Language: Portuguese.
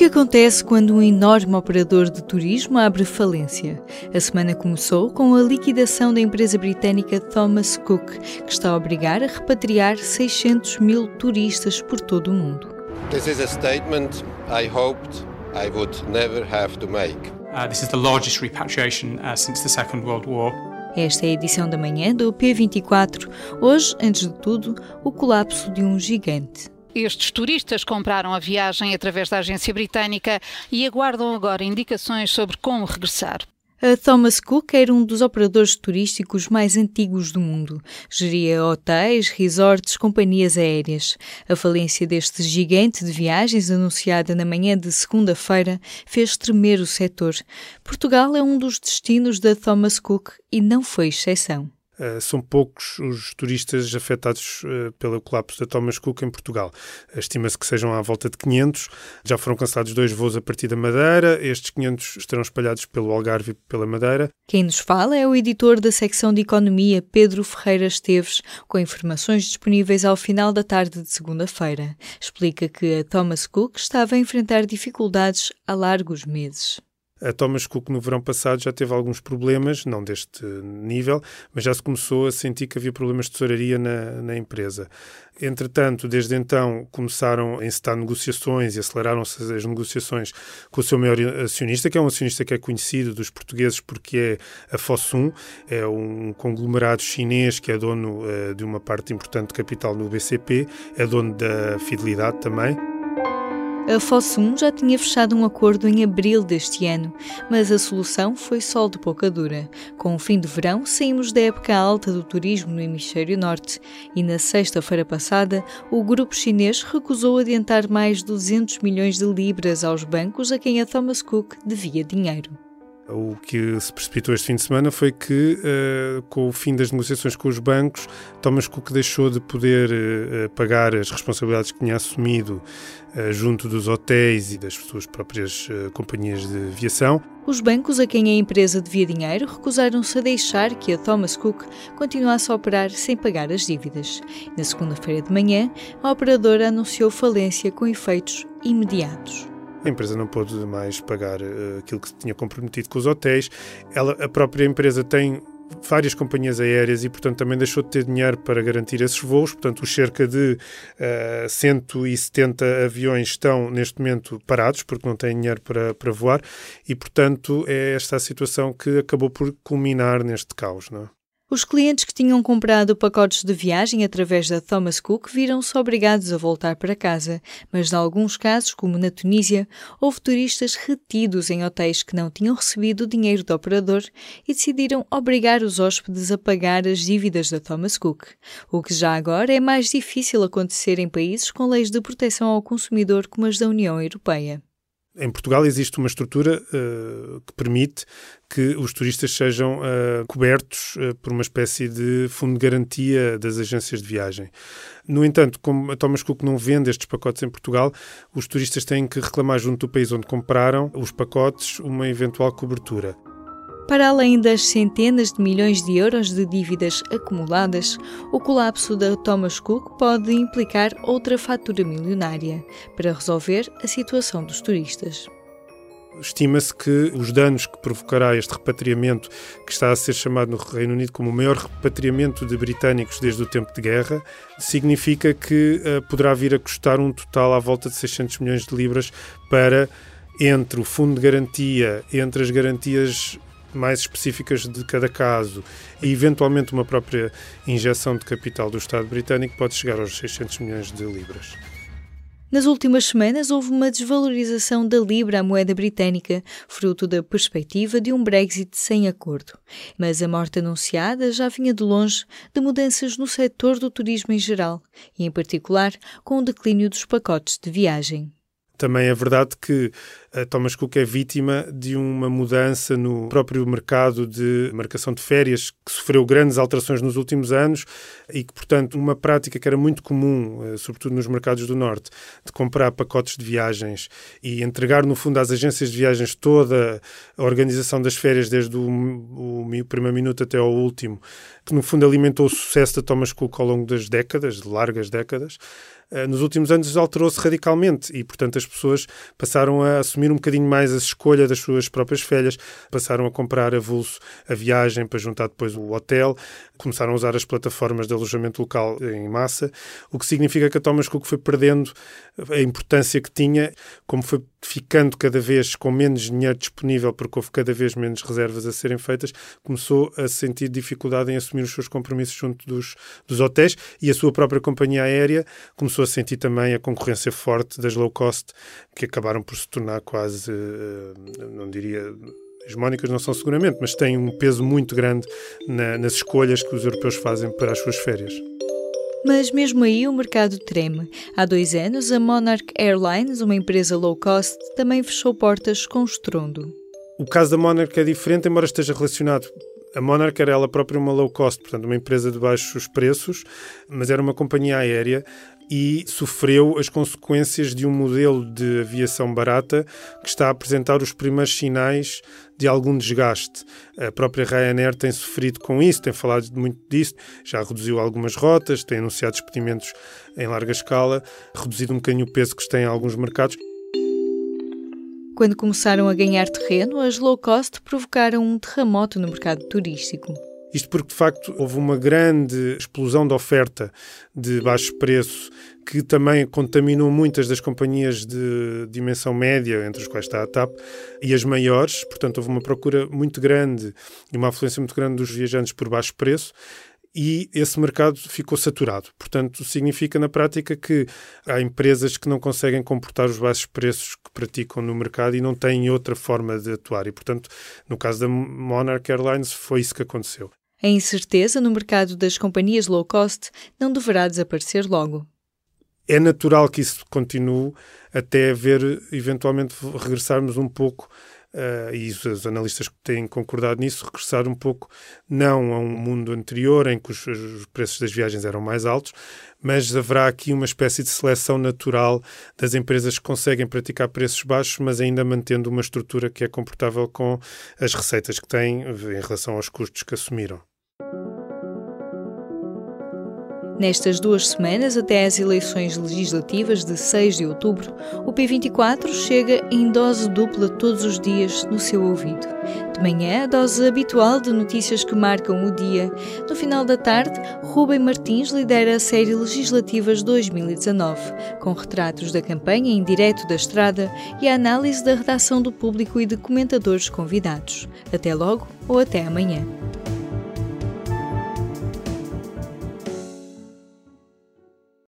que acontece quando um enorme operador de turismo abre falência? A semana começou com a liquidação da empresa britânica Thomas Cook, que está a obrigar a repatriar 600 mil turistas por todo o mundo. This is a statement I hoped I would never have to make. Uh, this is the largest repatriation uh, since the Second World War. Esta é a edição da manhã do P24. Hoje, antes de tudo, o colapso de um gigante. Estes turistas compraram a viagem através da agência britânica e aguardam agora indicações sobre como regressar. A Thomas Cook era um dos operadores turísticos mais antigos do mundo. Geria hotéis, resorts, companhias aéreas. A falência deste gigante de viagens, anunciada na manhã de segunda-feira, fez tremer o setor. Portugal é um dos destinos da Thomas Cook e não foi exceção. Uh, são poucos os turistas afetados uh, pelo colapso da Thomas Cook em Portugal. Estima-se que sejam à volta de 500. Já foram cancelados dois voos a partir da Madeira. Estes 500 estarão espalhados pelo Algarve e pela Madeira. Quem nos fala é o editor da secção de Economia, Pedro Ferreira Esteves, com informações disponíveis ao final da tarde de segunda-feira. Explica que a Thomas Cook estava a enfrentar dificuldades há largos meses. A Thomas Cook no verão passado já teve alguns problemas, não deste nível, mas já se começou a sentir que havia problemas de tesouraria na, na empresa. Entretanto, desde então começaram a encetar negociações e aceleraram-se as negociações com o seu maior acionista, que é um acionista que é conhecido dos portugueses porque é a Fossum, é um conglomerado chinês que é dono uh, de uma parte importante de capital no BCP, é dono da Fidelidade também. A Fossum já tinha fechado um acordo em abril deste ano, mas a solução foi sol de pouca dura. Com o fim do verão, saímos da época alta do turismo no hemisfério norte e na sexta-feira passada, o grupo chinês recusou adiantar mais 200 milhões de libras aos bancos a quem a Thomas Cook devia dinheiro. O que se precipitou este fim de semana foi que, uh, com o fim das negociações com os bancos, Thomas Cook deixou de poder uh, pagar as responsabilidades que tinha assumido uh, junto dos hotéis e das suas próprias companhias de aviação. Os bancos a quem a empresa devia dinheiro recusaram-se a deixar que a Thomas Cook continuasse a operar sem pagar as dívidas. Na segunda-feira de manhã, a operadora anunciou falência com efeitos imediatos. A empresa não pôde mais pagar uh, aquilo que se tinha comprometido com os hotéis. Ela, a própria empresa tem várias companhias aéreas e, portanto, também deixou de ter dinheiro para garantir esses voos. Portanto, os cerca de uh, eh, 170 aviões estão neste momento parados porque não têm dinheiro para, para voar e, portanto, é esta a situação que acabou por culminar neste caos. Não é? Os clientes que tinham comprado pacotes de viagem através da Thomas Cook viram-se obrigados a voltar para casa, mas, em alguns casos, como na Tunísia, houve turistas retidos em hotéis que não tinham recebido o dinheiro do operador e decidiram obrigar os hóspedes a pagar as dívidas da Thomas Cook, o que já agora é mais difícil acontecer em países com leis de proteção ao consumidor como as da União Europeia. Em Portugal existe uma estrutura uh, que permite que os turistas sejam uh, cobertos uh, por uma espécie de fundo de garantia das agências de viagem. No entanto, como a Thomas Cook não vende estes pacotes em Portugal, os turistas têm que reclamar junto do país onde compraram os pacotes uma eventual cobertura. Para além das centenas de milhões de euros de dívidas acumuladas, o colapso da Thomas Cook pode implicar outra fatura milionária para resolver a situação dos turistas. Estima-se que os danos que provocará este repatriamento, que está a ser chamado no Reino Unido como o maior repatriamento de britânicos desde o tempo de guerra, significa que uh, poderá vir a custar um total à volta de 600 milhões de libras para entre o fundo de garantia, entre as garantias mais específicas de cada caso e eventualmente uma própria injeção de capital do Estado britânico pode chegar aos 600 milhões de libras. Nas últimas semanas houve uma desvalorização da libra à moeda britânica, fruto da perspectiva de um Brexit sem acordo. Mas a morte anunciada já vinha de longe de mudanças no setor do turismo em geral, e em particular com o declínio dos pacotes de viagem. Também é verdade que Thomas Cook é vítima de uma mudança no próprio mercado de marcação de férias, que sofreu grandes alterações nos últimos anos e que, portanto, uma prática que era muito comum, eh, sobretudo nos mercados do Norte, de comprar pacotes de viagens e entregar, no fundo, às agências de viagens toda a organização das férias, desde o, o, o primeiro minuto até ao último, que, no fundo, alimentou o sucesso da Thomas Cook ao longo das décadas, de largas décadas. Eh, nos últimos anos alterou-se radicalmente e, portanto, as pessoas passaram a assumir um bocadinho mais a escolha das suas próprias férias, passaram a comprar avulso a viagem para juntar depois o hotel, começaram a usar as plataformas de alojamento local em massa, o que significa que a Thomas Cook foi perdendo a importância que tinha, como foi ficando cada vez com menos dinheiro disponível, porque houve cada vez menos reservas a serem feitas, começou a sentir dificuldade em assumir os seus compromissos junto dos, dos hotéis e a sua própria companhia aérea começou a sentir também a concorrência forte das low cost, que acabaram por se tornar quase, eh, não diria hegemónicas não são seguramente, mas têm um peso muito grande na, nas escolhas que os europeus fazem para as suas férias. Mas mesmo aí o mercado treme. Há dois anos, a Monarch Airlines, uma empresa low cost, também fechou portas com estrondo. O caso da Monarch é diferente, embora esteja relacionado a Monarch era ela própria uma low cost, portanto, uma empresa de baixos preços, mas era uma companhia aérea e sofreu as consequências de um modelo de aviação barata que está a apresentar os primeiros sinais de algum desgaste. A própria Ryanair tem sofrido com isso, tem falado muito disso, já reduziu algumas rotas, tem anunciado despedimentos em larga escala, reduzido um bocadinho o peso que tem em alguns mercados. Quando começaram a ganhar terreno, as low cost provocaram um terremoto no mercado turístico. Isto porque, de facto, houve uma grande explosão de oferta de baixo preço que também contaminou muitas das companhias de dimensão média, entre as quais está a TAP, e as maiores. Portanto, houve uma procura muito grande e uma afluência muito grande dos viajantes por baixo preço e esse mercado ficou saturado. Portanto, significa na prática que há empresas que não conseguem comportar os baixos preços que praticam no mercado e não têm outra forma de atuar. E, portanto, no caso da Monarch Airlines, foi isso que aconteceu. A incerteza no mercado das companhias low cost não deverá desaparecer logo. É natural que isso continue até ver, eventualmente, regressarmos um pouco uh, e os analistas têm concordado nisso, regressar um pouco não a um mundo anterior em que os, os, preços das viagens eram mais altos, mas haverá aqui uma espécie de seleção natural das empresas que conseguem praticar preços baixos, mas ainda mantendo uma estrutura que é comportável com as receitas que têm em relação aos custos que assumiram. Nestas duas semanas, até às eleições legislativas de 6 de outubro, o P24 chega em dose dupla todos os dias no seu ouvido. De manhã, a dose habitual de notícias que marcam o dia. No final da tarde, Rubem Martins lidera a série Legislativas 2019, com retratos da campanha em direto da estrada e a análise da redação do público e de comentadores convidados. Até logo ou até amanhã.